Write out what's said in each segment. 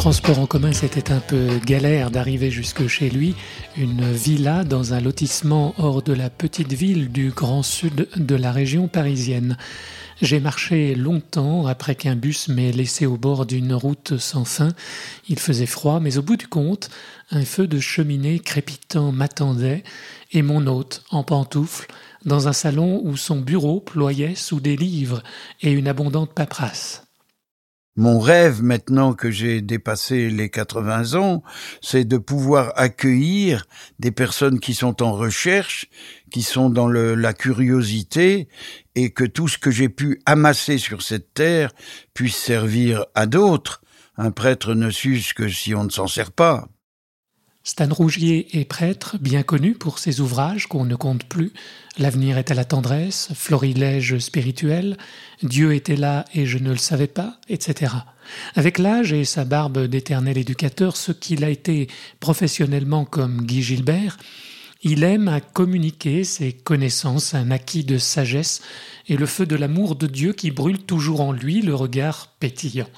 Transport en commun, c'était un peu galère d'arriver jusque chez lui, une villa dans un lotissement hors de la petite ville du grand sud de la région parisienne. J'ai marché longtemps après qu'un bus m'ait laissé au bord d'une route sans fin. Il faisait froid, mais au bout du compte, un feu de cheminée crépitant m'attendait, et mon hôte, en pantoufles, dans un salon où son bureau ployait sous des livres et une abondante paperasse. Mon rêve, maintenant que j'ai dépassé les 80 ans, c'est de pouvoir accueillir des personnes qui sont en recherche, qui sont dans la curiosité, et que tout ce que j'ai pu amasser sur cette terre puisse servir à d'autres. Un prêtre ne s'use que si on ne s'en sert pas. Stan Rougier est prêtre, bien connu pour ses ouvrages qu'on ne compte plus. L'avenir est à la tendresse, florilège spirituel, Dieu était là et je ne le savais pas, etc. Avec l'âge et sa barbe d'éternel éducateur, ce qu'il a été professionnellement comme Guy Gilbert, il aime à communiquer ses connaissances, un acquis de sagesse et le feu de l'amour de Dieu qui brûle toujours en lui, le regard pétillant.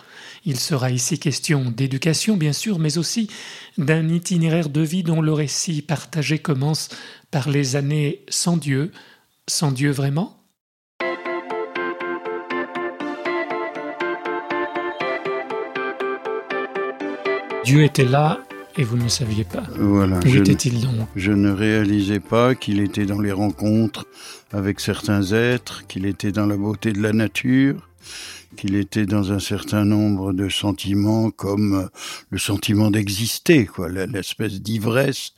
Il sera ici question d'éducation, bien sûr, mais aussi d'un itinéraire de vie dont le récit partagé commence par les années sans Dieu, sans Dieu vraiment? Dieu était là et vous ne saviez pas. Voilà. Où était-il donc? Je ne réalisais pas qu'il était dans les rencontres avec certains êtres, qu'il était dans la beauté de la nature, qu'il était dans un certain nombre de sentiments comme euh, le sentiment d'exister, quoi, l'espèce d'ivresse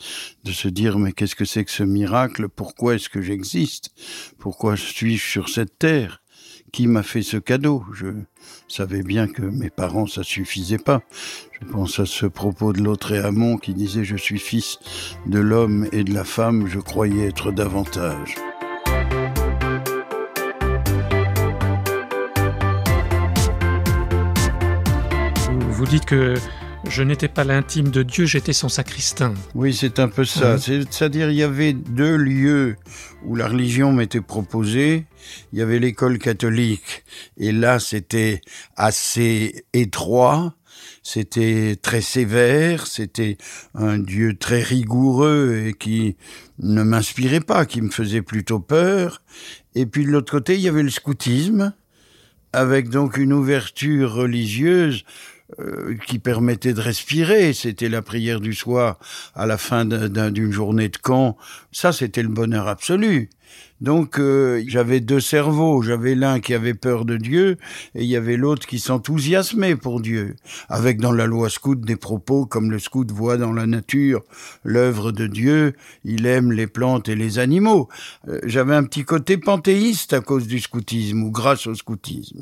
de se dire mais qu'est-ce que c'est que ce miracle? Pourquoi est-ce que j'existe? Pourquoi suis-je sur cette terre? Qui m'a fait ce cadeau? Je savais bien que mes parents ça suffisait pas. Je pense à ce propos de l'autre Amon qui disait je suis fils de l'homme et de la femme, je croyais être davantage. Vous dites que je n'étais pas l'intime de Dieu, j'étais son sacristain. Oui, c'est un peu ça. C'est-à-dire, il y avait deux lieux où la religion m'était proposée. Il y avait l'école catholique, et là, c'était assez étroit. C'était très sévère, c'était un Dieu très rigoureux et qui ne m'inspirait pas, qui me faisait plutôt peur. Et puis de l'autre côté, il y avait le scoutisme, avec donc une ouverture religieuse euh, qui permettait de respirer. C'était la prière du soir à la fin d'une journée de camp. Ça, c'était le bonheur absolu. Donc euh, j'avais deux cerveaux, j'avais l'un qui avait peur de Dieu et il y avait l'autre qui s'enthousiasmait pour Dieu, avec dans la loi scout des propos comme le scout voit dans la nature l'œuvre de Dieu, il aime les plantes et les animaux. Euh, j'avais un petit côté panthéiste à cause du scoutisme ou grâce au scoutisme.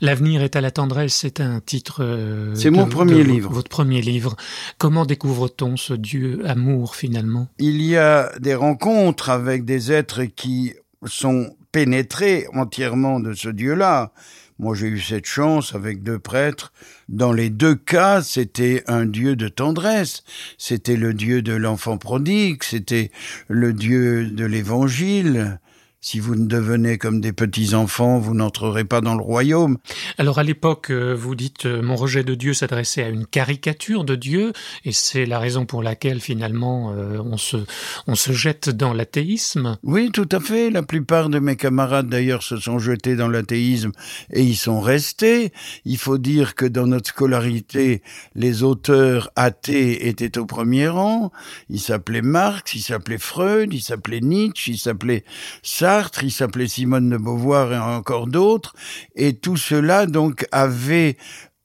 L'avenir est à la tendresse, c'est un titre. Euh, c'est mon premier livre. Votre premier livre. Comment découvre-t-on ce Dieu amour finalement? Il y a des rencontres avec des êtres qui sont pénétrés entièrement de ce Dieu-là. Moi, j'ai eu cette chance avec deux prêtres. Dans les deux cas, c'était un Dieu de tendresse. C'était le Dieu de l'enfant prodigue. C'était le Dieu de l'évangile. Si vous ne devenez comme des petits-enfants, vous n'entrerez pas dans le royaume. Alors à l'époque, euh, vous dites euh, mon rejet de Dieu s'adressait à une caricature de Dieu, et c'est la raison pour laquelle finalement euh, on, se, on se jette dans l'athéisme. Oui, tout à fait. La plupart de mes camarades d'ailleurs se sont jetés dans l'athéisme et y sont restés. Il faut dire que dans notre scolarité, les auteurs athées étaient au premier rang. Ils s'appelaient Marx, ils s'appelaient Freud, ils s'appelaient Nietzsche, ils s'appelaient ça il s'appelait Simone de Beauvoir et encore d'autres, et tout cela donc avait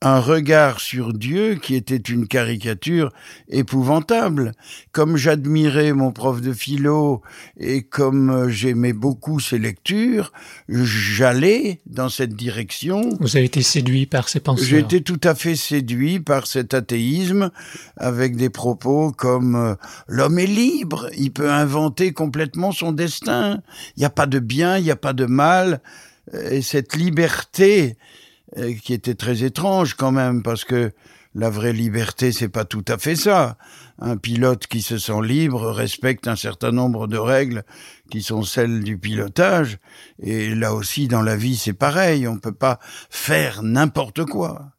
un regard sur Dieu qui était une caricature épouvantable. Comme j'admirais mon prof de philo et comme j'aimais beaucoup ses lectures, j'allais dans cette direction. Vous avez été séduit par ces pensées J'ai été tout à fait séduit par cet athéisme avec des propos comme euh, l'homme est libre, il peut inventer complètement son destin. Il n'y a pas de bien, il n'y a pas de mal. Et cette liberté euh, qui était très étrange quand même, parce que la vraie liberté, c'est pas tout à fait ça. Un pilote qui se sent libre respecte un certain nombre de règles qui sont celles du pilotage. Et là aussi, dans la vie, c'est pareil. On peut pas faire n'importe quoi.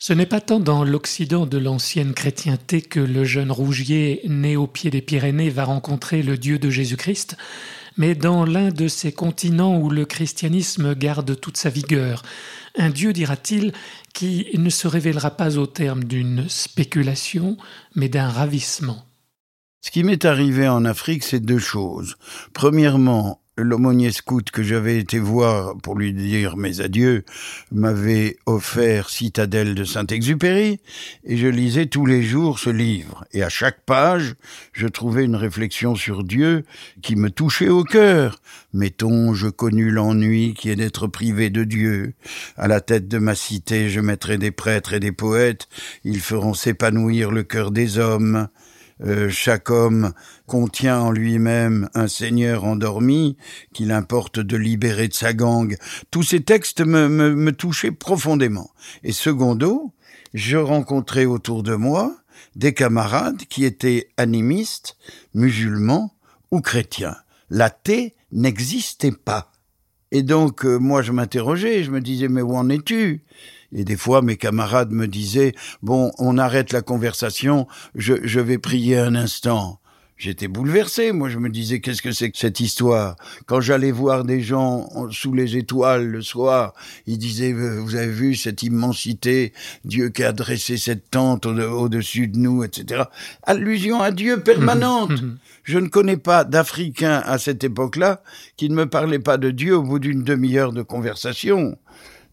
Ce n'est pas tant dans l'Occident de l'ancienne chrétienté que le jeune Rougier, né au pied des Pyrénées, va rencontrer le Dieu de Jésus-Christ, mais dans l'un de ces continents où le christianisme garde toute sa vigueur. Un Dieu, dira-t-il, qui ne se révélera pas au terme d'une spéculation, mais d'un ravissement. Ce qui m'est arrivé en Afrique, c'est deux choses. Premièrement, l'aumônier scout que j'avais été voir pour lui dire mes adieux m'avait offert Citadelle de Saint-Exupéry et je lisais tous les jours ce livre et à chaque page je trouvais une réflexion sur Dieu qui me touchait au cœur. Mettons, je connus l'ennui qui est d'être privé de Dieu. À la tête de ma cité, je mettrai des prêtres et des poètes, ils feront s'épanouir le cœur des hommes. Euh, chaque homme contient en lui-même un seigneur endormi qu'il importe de libérer de sa gangue. Tous ces textes me, touchaient profondément. Et secondo, je rencontrais autour de moi des camarades qui étaient animistes, musulmans ou chrétiens. L'athée n'existait pas. Et donc, euh, moi, je m'interrogeais, je me disais, mais où en es-tu? Et des fois, mes camarades me disaient, bon, on arrête la conversation, je, je vais prier un instant. J'étais bouleversé, moi je me disais qu'est-ce que c'est que cette histoire? Quand j'allais voir des gens sous les étoiles le soir, ils disaient vous avez vu cette immensité, Dieu qui a dressé cette tente au-dessus de nous, etc. Allusion à Dieu permanente. je ne connais pas d'Africain à cette époque-là qui ne me parlait pas de Dieu au bout d'une demi-heure de conversation.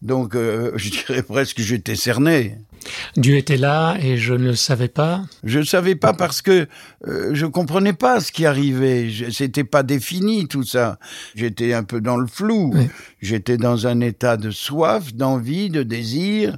Donc, euh, je dirais presque que j'étais cerné. Dieu était là et je ne le savais pas. Je ne savais pas parce que euh, je comprenais pas ce qui arrivait. C'était pas défini tout ça. J'étais un peu dans le flou. Oui. J'étais dans un état de soif, d'envie, de désir,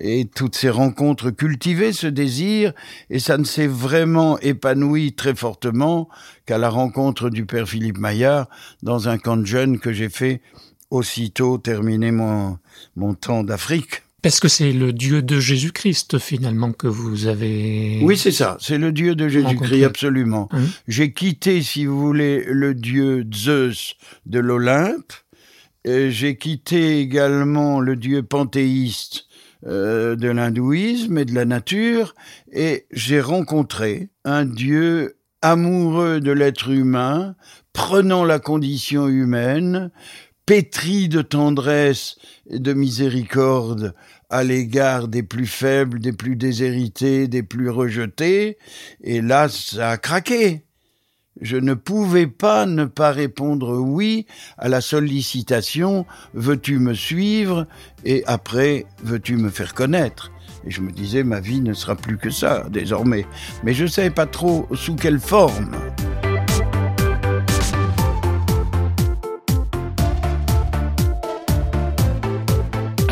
et toutes ces rencontres cultivaient ce désir, et ça ne s'est vraiment épanoui très fortement qu'à la rencontre du père Philippe Maillard dans un camp de jeunes que j'ai fait aussitôt terminé mon, mon temps d'Afrique. Est-ce que c'est le Dieu de Jésus-Christ finalement que vous avez Oui, c'est ça, c'est le Dieu de Jésus-Christ, absolument. Hein J'ai quitté, si vous voulez, le Dieu Zeus de l'Olympe. J'ai quitté également le Dieu panthéiste euh, de l'hindouisme et de la nature, et j'ai rencontré un Dieu amoureux de l'être humain, prenant la condition humaine, pétri de tendresse et de miséricorde à l'égard des plus faibles, des plus déshérités, des plus rejetés, et là ça a craqué. Je ne pouvais pas ne pas répondre oui à la sollicitation Veux-tu me suivre et après Veux-tu me faire connaître? Et je me disais ma vie ne sera plus que ça désormais, mais je ne savais pas trop sous quelle forme.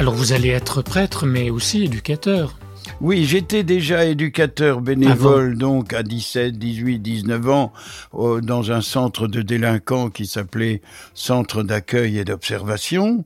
Alors vous allez être prêtre, mais aussi éducateur. Oui, j'étais déjà éducateur bénévole, Avant. donc à 17, 18, 19 ans, euh, dans un centre de délinquants qui s'appelait Centre d'accueil et d'observation.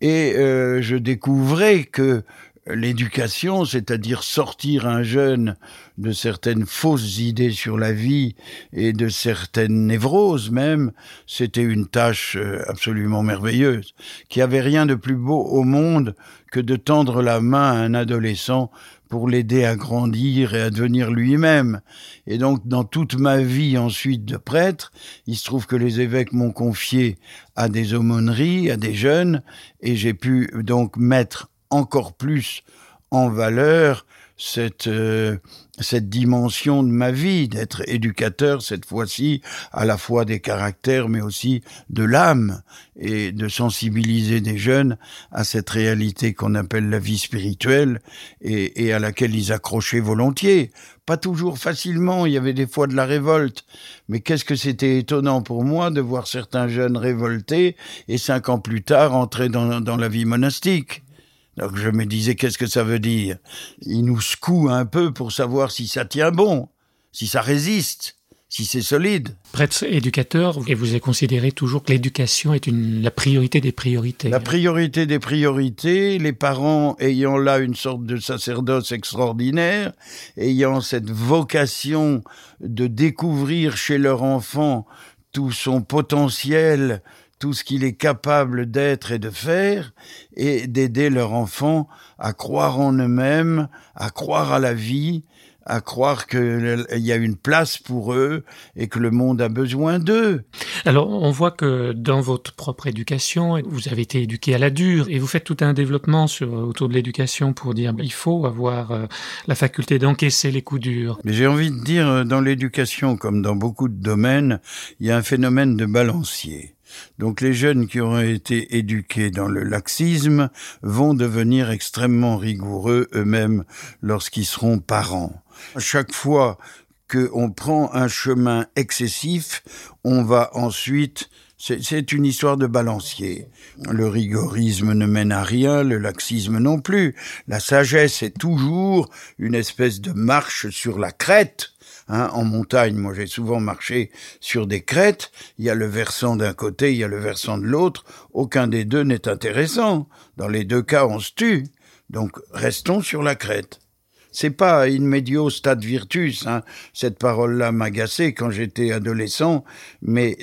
Et euh, je découvrais que l'éducation, c'est-à-dire sortir un jeune de certaines fausses idées sur la vie et de certaines névroses même, c'était une tâche euh, absolument merveilleuse, qui avait rien de plus beau au monde que de tendre la main à un adolescent pour l'aider à grandir et à devenir lui-même. Et donc, dans toute ma vie ensuite de prêtre, il se trouve que les évêques m'ont confié à des aumôneries, à des jeunes, et j'ai pu donc mettre encore plus en valeur cette euh, cette dimension de ma vie d'être éducateur cette fois-ci à la fois des caractères mais aussi de l'âme et de sensibiliser des jeunes à cette réalité qu'on appelle la vie spirituelle et, et à laquelle ils accrochaient volontiers. Pas toujours facilement il y avait des fois de la révolte. Mais qu'est-ce que c'était étonnant pour moi de voir certains jeunes révoltés et cinq ans plus tard entrer dans, dans la vie monastique donc je me disais, qu'est-ce que ça veut dire? Il nous secoue un peu pour savoir si ça tient bon, si ça résiste, si c'est solide. Prêtre éducateur, et vous avez considéré toujours que l'éducation est une, la priorité des priorités. La priorité des priorités, les parents ayant là une sorte de sacerdoce extraordinaire, ayant cette vocation de découvrir chez leur enfant tout son potentiel, tout ce qu'il est capable d'être et de faire, et d'aider leur enfant à croire en eux-mêmes, à croire à la vie, à croire qu'il y a une place pour eux et que le monde a besoin d'eux. Alors, on voit que dans votre propre éducation, vous avez été éduqué à la dure et vous faites tout un développement sur, autour de l'éducation pour dire il faut avoir euh, la faculté d'encaisser les coups durs. Mais j'ai envie de dire, euh, dans l'éducation, comme dans beaucoup de domaines, il y a un phénomène de balancier. Donc les jeunes qui auront été éduqués dans le laxisme vont devenir extrêmement rigoureux eux-mêmes lorsqu'ils seront parents. Chaque fois qu'on prend un chemin excessif, on va ensuite c'est une histoire de balancier. Le rigorisme ne mène à rien, le laxisme non plus. La sagesse est toujours une espèce de marche sur la crête Hein, en montagne, moi j'ai souvent marché sur des crêtes, il y a le versant d'un côté, il y a le versant de l'autre, aucun des deux n'est intéressant. Dans les deux cas, on se tue. Donc restons sur la crête. C'est pas in medio stat virtus, hein. cette parole-là m'agaçait quand j'étais adolescent, mais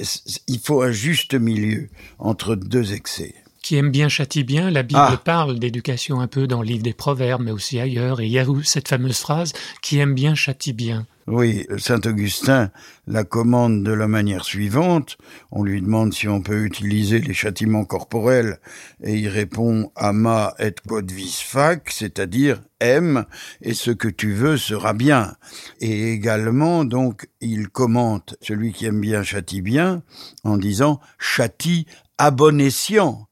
il faut un juste milieu entre deux excès qui aime bien châtie bien. La Bible ah. parle d'éducation un peu dans le livre des Proverbes, mais aussi ailleurs. Et il y a cette fameuse phrase qui aime bien châtie bien. Oui, Saint Augustin la commande de la manière suivante. On lui demande si on peut utiliser les châtiments corporels et il répond ama et quod vis fac, c'est-à-dire aime et ce que tu veux sera bien. Et également, donc, il commente celui qui aime bien châtie bien en disant châtie à bon escient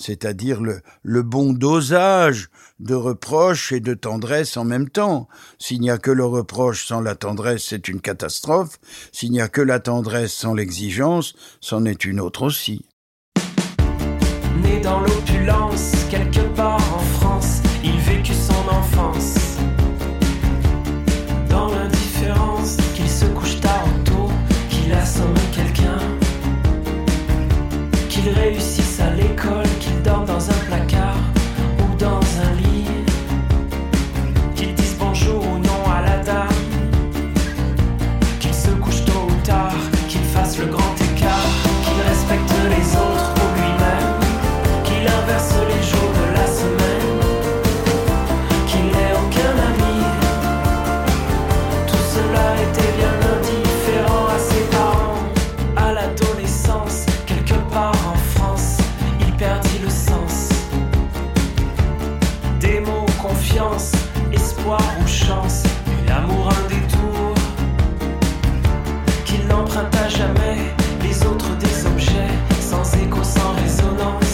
c'est-à-dire le, bon dosage de reproche et de tendresse en même temps. S'il n'y a que le reproche sans la tendresse, c'est une catastrophe. S'il n'y a que la tendresse sans l'exigence, c'en est une autre aussi. Né dans l'opulence, quelque part en France, il vécut son enfance. Dans l'indifférence, qu'il se couche tard tôt, qu'il assomme quelqu'un, qu'il réussisse à l'école, dans espoir ou chance, l'amour un détour, qu'il n'emprunta jamais les autres des objets, sans écho, sans résonance,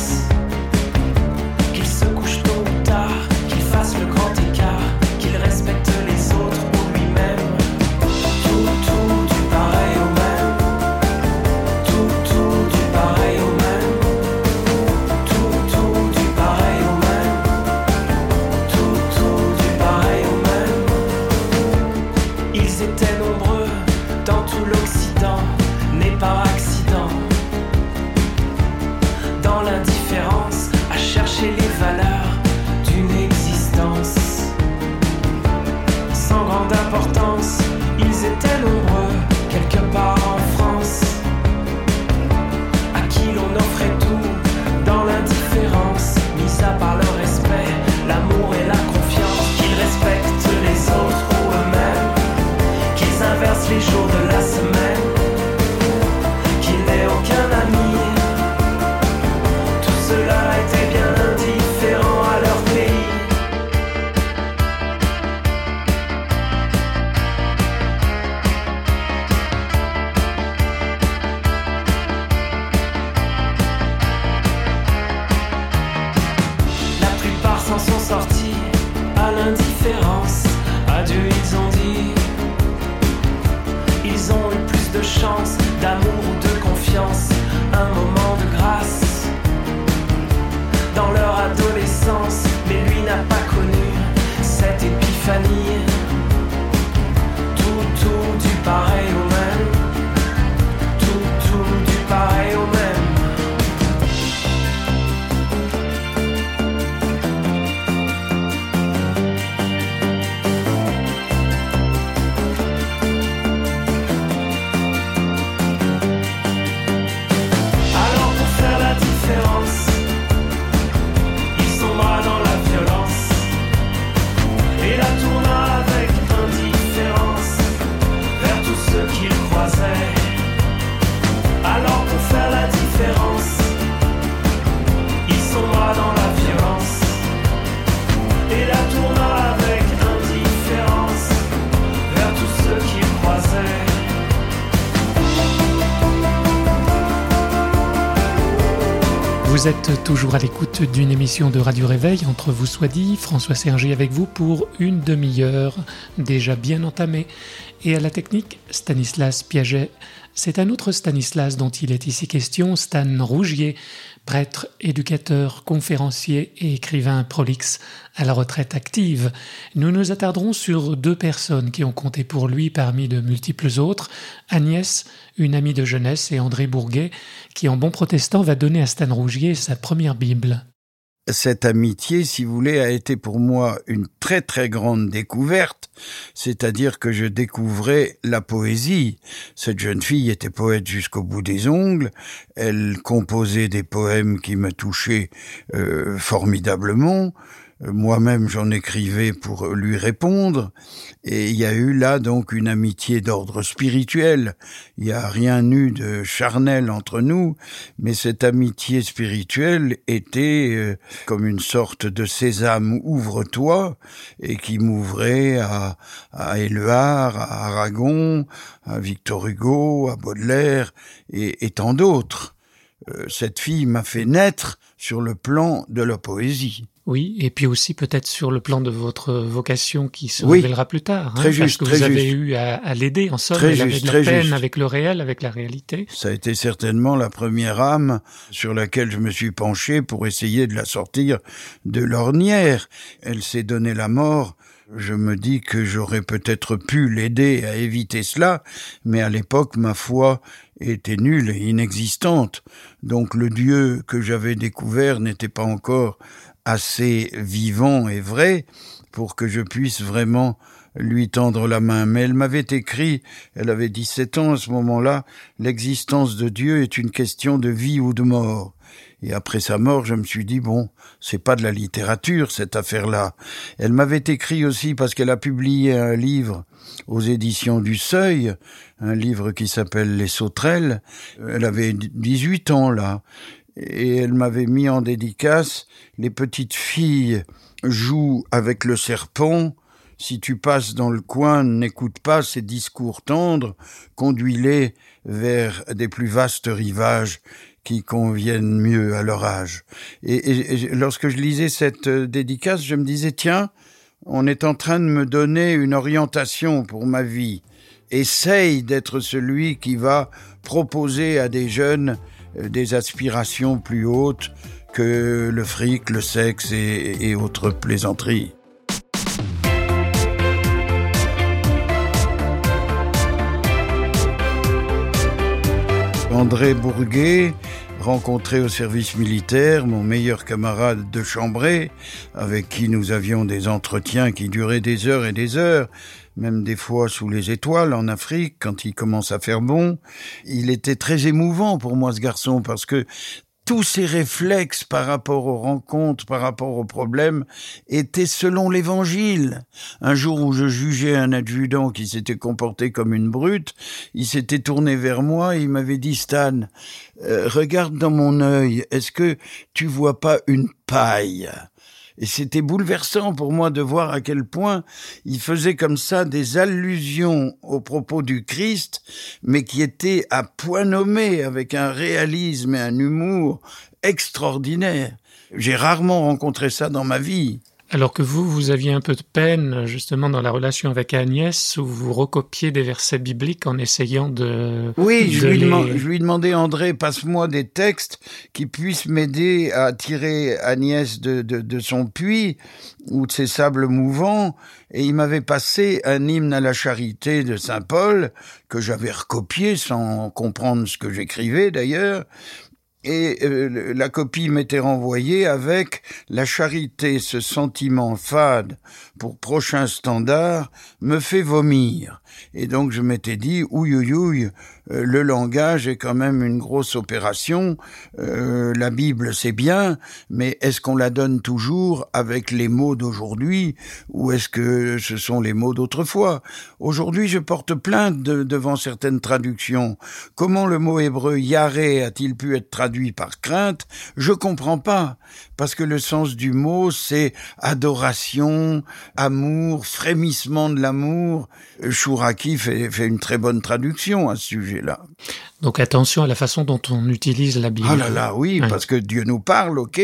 toujours à l'écoute d'une émission de Radio Réveil, entre vous soit dit, François Sergi avec vous pour une demi-heure déjà bien entamée. Et à la technique, Stanislas Piaget. C'est un autre Stanislas dont il est ici question, Stan Rougier, prêtre, éducateur, conférencier et écrivain prolixe à la retraite active. Nous nous attarderons sur deux personnes qui ont compté pour lui parmi de multiples autres, Agnès, une amie de jeunesse, et André Bourguet, qui en bon protestant va donner à Stan Rougier sa première Bible. Cette amitié, si vous voulez, a été pour moi une très très grande découverte, c'est-à-dire que je découvrais la poésie. Cette jeune fille était poète jusqu'au bout des ongles, elle composait des poèmes qui me touchaient euh, formidablement, moi-même j'en écrivais pour lui répondre, et il y a eu là donc une amitié d'ordre spirituel. Il n'y a rien eu de charnel entre nous, mais cette amitié spirituelle était euh, comme une sorte de sésame ouvre-toi, et qui m'ouvrait à, Éluard, à Aragon, à Victor Hugo, à Baudelaire, et, tant d'autres. Euh, cette fille m'a fait naître sur le plan de la poésie. Oui, et puis aussi peut-être sur le plan de votre vocation qui se Oui, révélera plus tard. hein, très parce juste, que très vous avez juste. eu à, à l'aider, en somme, Très elle avait juste, de la peine juste. avec le réel, avec la réalité. Ça a été certainement la première âme sur laquelle je me suis penché pour essayer de la sortir de l'ornière. Elle s'est donné la mort. Je me dis que j'aurais peut-être pu l'aider à éviter cela, mais à l'époque, ma foi était nulle et inexistante. Donc le Dieu que j'avais découvert n'était pas encore assez vivant et vrai pour que je puisse vraiment lui tendre la main. Mais elle m'avait écrit, elle avait 17 ans à ce moment-là, l'existence de Dieu est une question de vie ou de mort. Et après sa mort, je me suis dit, bon, c'est pas de la littérature, cette affaire-là. Elle m'avait écrit aussi parce qu'elle a publié un livre aux éditions du Seuil, un livre qui s'appelle Les Sauterelles. Elle avait 18 ans, là. Et elle m'avait mis en dédicace, les petites filles jouent avec le serpent, si tu passes dans le coin, n'écoute pas ces discours tendres, conduis-les vers des plus vastes rivages qui conviennent mieux à leur âge. Et, et- lorsque je lisais cette euh, dédicace, je me disais, tiens, on est en train de me donner une orientation pour ma vie. Essaye d'être celui qui va proposer à des jeunes des aspirations plus hautes que le fric, le sexe et, et autres plaisanteries. André Bourguet, rencontré au service militaire, mon meilleur camarade de chambrée, avec qui nous avions des entretiens qui duraient des heures et des heures, même des fois sous les étoiles en Afrique, quand il commence à faire bon. Il était très émouvant pour moi, ce garçon, parce que tous ses réflexes par rapport aux rencontres, par rapport aux problèmes, étaient selon l'évangile. Un jour où je jugeais un adjudant qui s'était comporté comme une brute, il s'était tourné vers moi et il m'avait dit, Stan, euh, regarde dans mon œil, est-ce que tu vois pas une paille? Et c'était bouleversant pour moi de voir à quel point il faisait comme ça des allusions aux propos du Christ, mais qui étaient à point nommé avec un réalisme et un humour extraordinaire. J'ai rarement rencontré ça dans ma vie. Alors que vous, vous aviez un peu de peine justement dans la relation avec Agnès, où vous recopiez des versets bibliques en essayant de... Oui, je, lui, les- je lui demandais, André, passe-moi des textes qui puissent m'aider à tirer Agnès de, de, de son puits ou de ses sables mouvants. Et il m'avait passé un hymne à la charité de Saint Paul, que j'avais recopié sans comprendre ce que j'écrivais d'ailleurs. Et euh, la copie m'était renvoyée avec la charité, ce sentiment fade pour prochain standard, me fait vomir. Et donc je m'étais dit, ouille ouille ouille, euh, le langage est quand même une grosse opération. Euh, la Bible c'est bien, mais est-ce qu'on la donne toujours avec les mots d'aujourd'hui ou est-ce que ce sont les mots d'autrefois? Aujourd'hui, je porte plainte de- devant certaines traductions. Comment le mot hébreu yaré a-t-il pu être traduit par crainte? Je comprends pas, parce que le sens du mot c'est adoration, amour, frémissement de l'amour. Euh, Chouraki fait, fait une très bonne traduction à ce sujet-là. Donc attention à la façon dont on utilise la Bible. Ah là là, oui, Ouais. parce que Dieu nous parle, ok,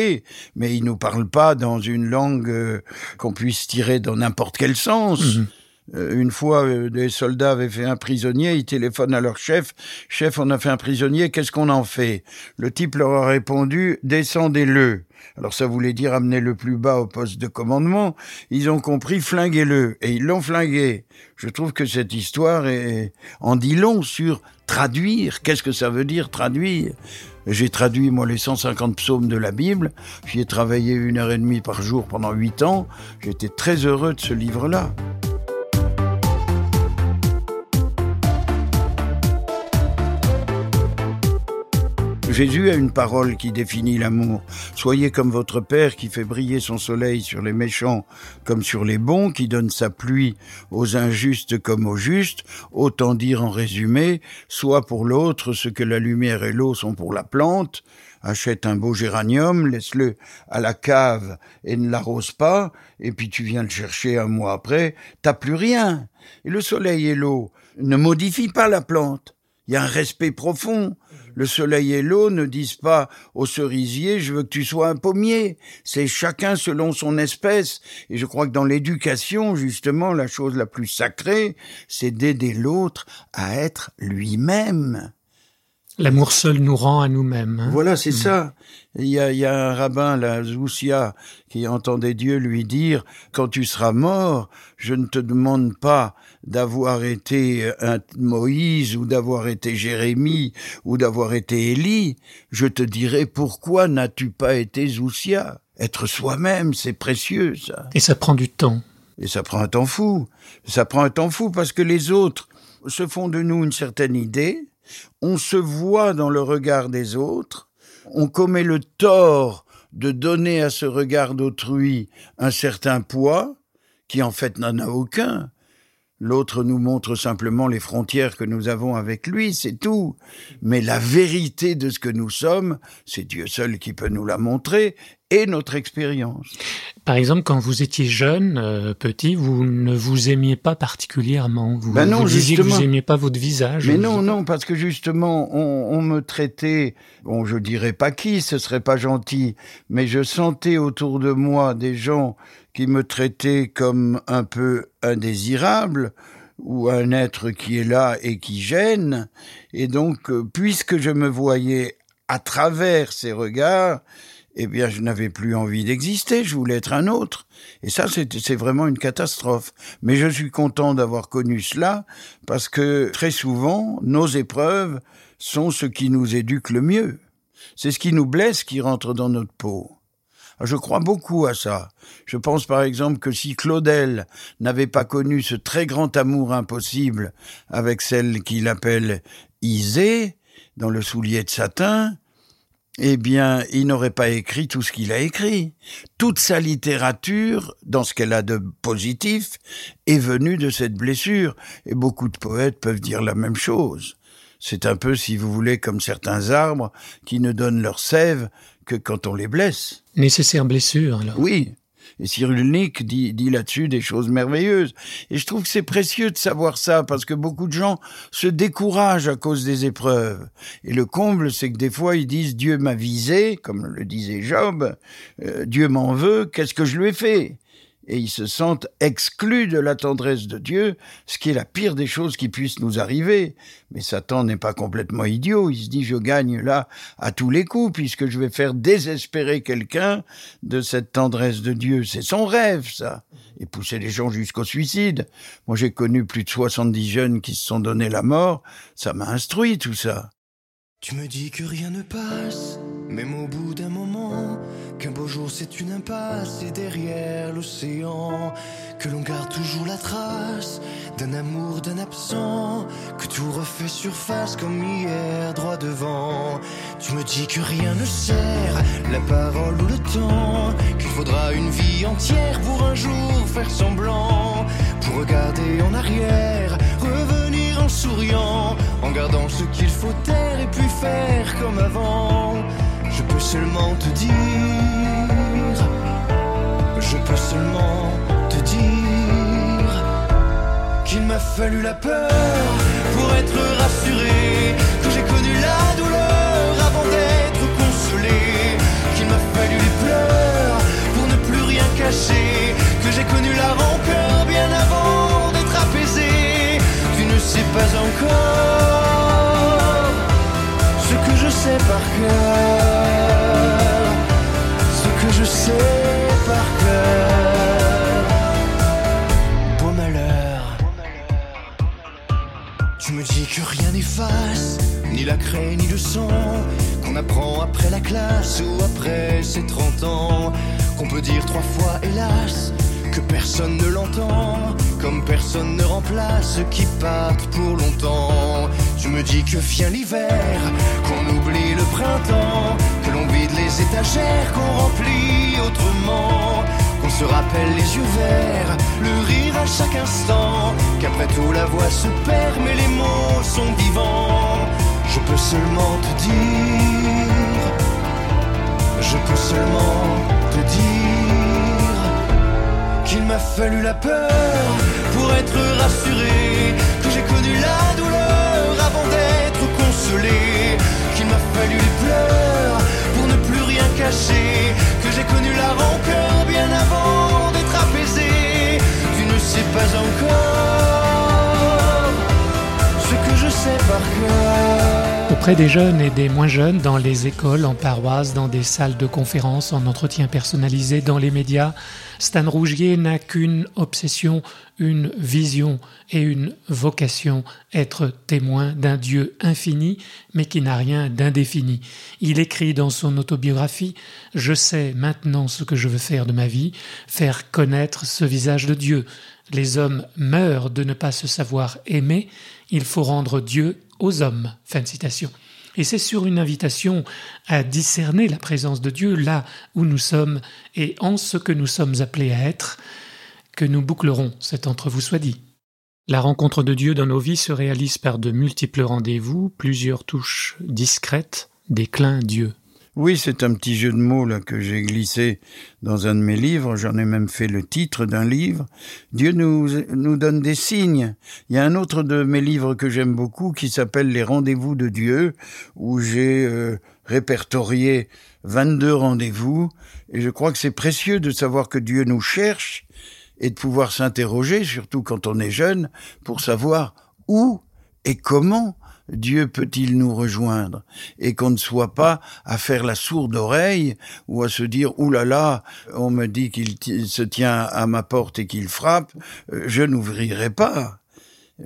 mais il nous parle pas dans une langue euh, qu'on puisse tirer dans n'importe quel sens. Mhm. Une fois, euh, des soldats avaient fait un prisonnier, ils téléphonent à leur chef. Chef, on a fait un prisonnier, qu'est-ce qu'on en fait? Le type leur a répondu, descendez-le. Alors ça voulait dire amenez-le plus bas au poste de commandement. Ils ont compris, flinguez-le. Et ils l'ont flingué. Je trouve que cette histoire est, en dit long sur traduire. Qu'est-ce que ça veut dire traduire? J'ai traduit, moi, les 150 psaumes de la Bible. J'y ai travaillé une heure et demie par jour pendant huit ans. J'étais très heureux de ce livre-là. Jésus a une parole qui définit l'amour. Soyez comme votre Père qui fait briller son soleil sur les méchants comme sur les bons, qui donne sa pluie aux injustes comme aux justes. Autant dire en résumé, soit pour l'autre ce que la lumière et l'eau sont pour la plante. Achète un beau géranium, laisse-le à la cave et ne l'arrose pas, et puis tu viens le chercher un mois après, t'as plus rien. Et le soleil et l'eau ne modifient pas la plante. Il y a un respect profond. Le soleil et l'eau ne disent pas au cerisier je veux que tu sois un pommier. C'est chacun selon son espèce. Et je crois que dans l'éducation, justement, la chose la plus sacrée, c'est d'aider l'autre à être lui-même. L'amour seul nous rend à nous-mêmes. hein. Voilà, c'est ça. Il y, a, il y a un rabbin, la Zoussia, qui entendait Dieu lui dire, quand tu seras mort, je ne te demande pas d'avoir été un Moïse ou d'avoir été Jérémie ou d'avoir été Élie, je te dirai pourquoi n'as-tu pas été Zoussia Être soi-même, c'est précieux, ça. Et ça prend du temps. Et ça prend un temps fou. Ça prend un temps fou parce que les autres se font de nous une certaine idée, on se voit dans le regard des autres, on commet le tort de donner à ce regard d'autrui un certain poids, qui en fait n'en a aucun. L'autre nous montre simplement les frontières que nous avons avec lui, c'est tout. Mais la vérité de ce que nous sommes, c'est Dieu seul qui peut nous la montrer, et notre expérience. Par exemple, quand vous étiez jeune, euh, petit, vous ne vous aimiez pas particulièrement. Vous, Ben non, vous disiez que vous aimiez pas votre visage. Mais Vous- non, non, parce que justement, on, on me traitait, bon, je dirais pas qui, ce serait pas gentil, mais je sentais autour de moi des gens qui me traitaient comme un peu indésirable ou un être qui est là et qui gêne. Et donc, euh, puisque je me voyais à travers ces regards, eh bien, je n'avais plus envie d'exister, je voulais être un autre. Et ça, c'est vraiment une catastrophe. Mais je suis content d'avoir connu cela, parce que très souvent, nos épreuves sont ce qui nous éduque le mieux. C'est ce qui nous blesse qui rentre dans notre peau. Ah, Je crois beaucoup à ça. Je pense par exemple que si Claudel n'avait pas connu ce très grand amour impossible avec celle qu'il appelle Isée, dans le soulier de satin, eh bien, il n'aurait pas écrit tout ce qu'il a écrit. Toute sa littérature, dans ce qu'elle a de positif, est venue de cette blessure. Et beaucoup de poètes peuvent dire la même chose. C'est un peu, si vous voulez, comme certains arbres qui ne donnent leur sève que quand on les blesse. Nécessaire blessure, alors. Oui. Et Cyrulnik dit, dit là-dessus des choses merveilleuses. Et je trouve que c'est précieux de savoir ça, parce que beaucoup de gens se découragent à cause des épreuves. Et le comble, c'est que des fois, ils disent Dieu m'a visé, comme le disait Job, euh, Dieu m'en veut, qu'est-ce que je lui ai fait? Et ils se sentent exclus de la tendresse de Dieu, ce qui est la pire des choses qui puissent nous arriver. Mais Satan n'est pas complètement idiot, il se dit je gagne là à tous les coups puisque je vais faire désespérer quelqu'un de cette tendresse de Dieu. C'est son rêve ça, et pousser les gens jusqu'au suicide. Moi j'ai connu plus de 70 jeunes qui se sont donné la mort, ça m'a instruit tout ça. Tu me dis que rien ne passe, même au bout d'un moment, qu'un beau jour c'est une impasse et derrière l'océan, que l'on garde toujours la trace d'un amour d'un absent, que tout refait surface comme hier droit devant. Tu me dis que rien ne sert, la parole ou le temps, qu'il faudra une vie entière pour un jour faire semblant, pour regarder en arrière, revenir en souriant, en gardant ce qu'il faut taire et puis faire comme avant. Je peux seulement te dire, je peux seulement te dire qu'il m'a fallu la peur pour être rassuré, que j'ai connu la douleur avant d'être consolé, qu'il m'a fallu les pleurs pour ne plus rien cacher, que j'ai connu la rancœur bien avant d'être apaisé. Tu ne sais pas encore sais par cœur, ce que je sais par cœur. Beau malheur, tu me dis que rien n'efface, ni la craie ni le sang, qu'on apprend après la classe ou après ses 30 ans, qu'on peut dire trois fois hélas. Que personne ne l'entend, comme personne ne remplace qui partent pour longtemps. Tu me dis que vient l'hiver, qu'on oublie le printemps, que l'on vide les étagères, qu'on remplit autrement, qu'on se rappelle les yeux verts, le rire à chaque instant, qu'après tout la voix se perd, mais les mots sont vivants. Je peux seulement te dire, je peux seulement te dire qu'il m'a fallu la peur pour être rassuré, que j'ai connu la douleur qu'il m'a fallu les pleurs pour ne plus rien cacher, que j'ai connu la rancœur bien avant d'être apaisé. Tu ne sais pas encore ce que je sais par cœur. Auprès des jeunes et des moins jeunes, dans les écoles, en paroisse, dans des salles de conférences, en entretien personnalisé, dans les médias, Stan Rougier n'a qu'une obsession, une vision et une vocation, être témoin d'un Dieu infini, mais qui n'a rien d'indéfini. Il écrit dans son autobiographie Je sais maintenant ce que je veux faire de ma vie, faire connaître ce visage de Dieu. Les hommes meurent de ne pas se savoir aimer, il faut rendre Dieu aux hommes. Fin de citation. Et c'est sur une invitation à discerner la présence de Dieu là où nous sommes et en ce que nous sommes appelés à être que nous bouclerons cet entre vous soit dit. La rencontre de Dieu dans nos vies se réalise par de multiples rendez-vous, plusieurs touches discrètes, des clins Dieu. Oui, c'est un petit jeu de mots là que j'ai glissé dans un de mes livres. J'en ai même fait le titre d'un livre. Dieu nous, nous donne des signes. Il y a un autre de mes livres que j'aime beaucoup qui s'appelle Les rendez-vous de Dieu, où j'ai euh, répertorié 22 rendez-vous. Et je crois que c'est précieux de savoir que Dieu nous cherche et de pouvoir s'interroger, surtout quand on est jeune, pour savoir où et comment Dieu peut-il nous rejoindre et qu'on ne soit pas à faire la sourde oreille ou à se dire Ouh là là, on me dit qu'il se tient à ma porte et qu'il frappe, euh, je n'ouvrirai pas.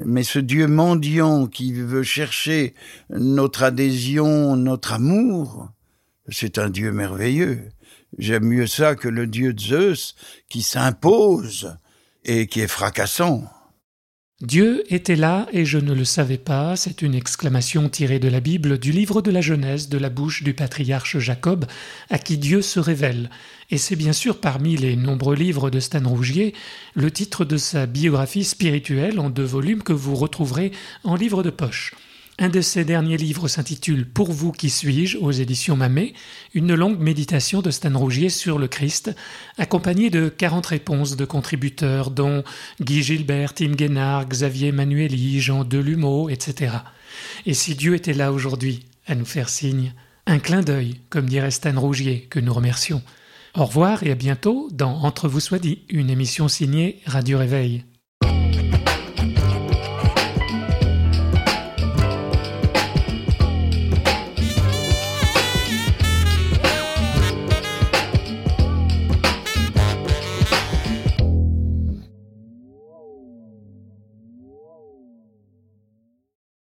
Mais ce Dieu mendiant qui veut chercher notre adhésion, notre amour, c'est un Dieu merveilleux. J'aime mieux ça que le Dieu Zeus qui s'impose et qui est fracassant. Dieu était là et je ne le savais pas, c'est une exclamation tirée de la Bible du livre de la Genèse de la bouche du patriarche Jacob, à qui Dieu se révèle. Et c'est bien sûr parmi les nombreux livres de Stan Rougier le titre de sa biographie spirituelle en deux volumes que vous retrouverez en livre de poche. Un de ses derniers livres s'intitule Pour vous qui suis-je aux éditions Mamet, une longue méditation de Stan Rougier sur le Christ, accompagnée de 40 réponses de contributeurs dont Guy Gilbert, Tim Guénard, Xavier Manueli, Jean Delumeau, etc. Et si Dieu était là aujourd'hui à nous faire signe, un clin d'œil, comme dirait Stan Rougier, que nous remercions. Au revoir et à bientôt dans Entre vous soit dit, une émission signée Radio Réveil.